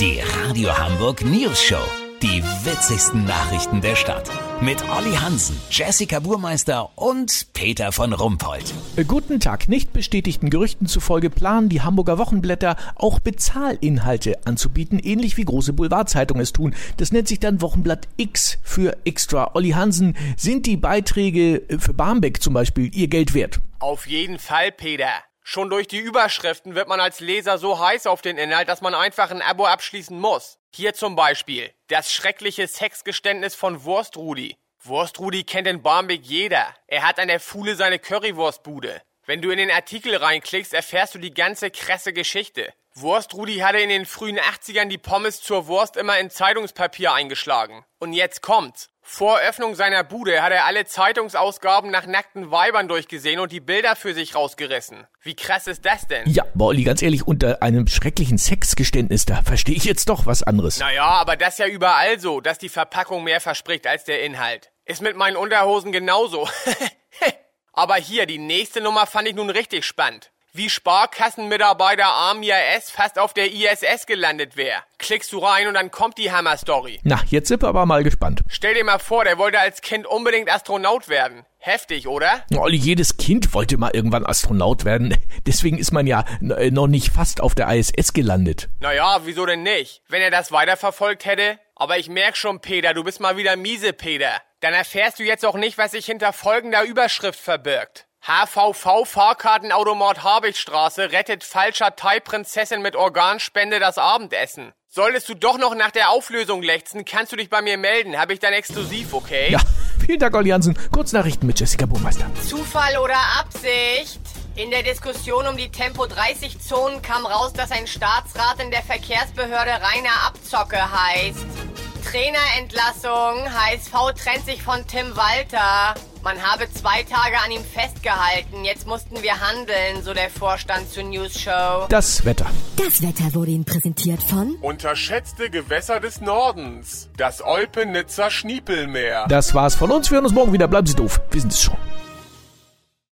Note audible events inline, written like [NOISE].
Die Radio Hamburg News Show. Die witzigsten Nachrichten der Stadt. Mit Olli Hansen, Jessica Burmeister und Peter von Rumpold. Guten Tag. Nicht bestätigten Gerüchten zufolge planen die Hamburger Wochenblätter auch Bezahlinhalte anzubieten, ähnlich wie große Boulevardzeitungen es tun. Das nennt sich dann Wochenblatt X für Extra. Olli Hansen, sind die Beiträge für Barmbek zum Beispiel ihr Geld wert? Auf jeden Fall, Peter. Schon durch die Überschriften wird man als Leser so heiß auf den Inhalt, dass man einfach ein Abo abschließen muss. Hier zum Beispiel das schreckliche Sexgeständnis von Wurstrudi. Wurstrudi kennt in Barmbek jeder. Er hat an der Fuhle seine Currywurstbude. Wenn du in den Artikel reinklickst, erfährst du die ganze krasse Geschichte. Wurstrudi hatte in den frühen 80ern die Pommes zur Wurst immer in Zeitungspapier eingeschlagen. Und jetzt kommt's. Vor Öffnung seiner Bude hat er alle Zeitungsausgaben nach nackten Weibern durchgesehen und die Bilder für sich rausgerissen. Wie krass ist das denn? Ja, Olli, ganz ehrlich, unter einem schrecklichen Sexgeständnis, da verstehe ich jetzt doch was anderes. Naja, aber das ist ja überall so, dass die Verpackung mehr verspricht als der Inhalt. Ist mit meinen Unterhosen genauso. [LAUGHS] aber hier, die nächste Nummer fand ich nun richtig spannend. Wie Sparkassenmitarbeiter Amir S. fast auf der ISS gelandet wäre. Klickst du rein und dann kommt die Hammer-Story. Na, jetzt sind wir aber mal gespannt. Stell dir mal vor, der wollte als Kind unbedingt Astronaut werden. Heftig, oder? Olli, jedes Kind wollte mal irgendwann Astronaut werden. [LAUGHS] Deswegen ist man ja äh, noch nicht fast auf der ISS gelandet. Naja, wieso denn nicht? Wenn er das weiterverfolgt hätte? Aber ich merk schon, Peter, du bist mal wieder miese, Peter. Dann erfährst du jetzt auch nicht, was sich hinter folgender Überschrift verbirgt. HVV Fahrkartenautomat Habichtstraße rettet falscher Thai-Prinzessin mit Organspende das Abendessen. Solltest du doch noch nach der Auflösung lechzen, kannst du dich bei mir melden. Hab ich dann exklusiv, okay? Ja, vielen Dank, Olli Hansen. Kurznachrichten mit Jessica Burmeister. Zufall oder Absicht? In der Diskussion um die Tempo-30-Zonen kam raus, dass ein Staatsrat in der Verkehrsbehörde reiner Abzocke heißt. Trainerentlassung, HSV trennt sich von Tim Walter. Man habe zwei Tage an ihm festgehalten. Jetzt mussten wir handeln, so der Vorstand zur News Show. Das Wetter. Das Wetter wurde Ihnen präsentiert von Unterschätzte Gewässer des Nordens. Das Olpenitzer Schniepelmeer. Das war's von uns. Wir hören uns morgen wieder. Bleiben Sie doof. Wir sind es schon.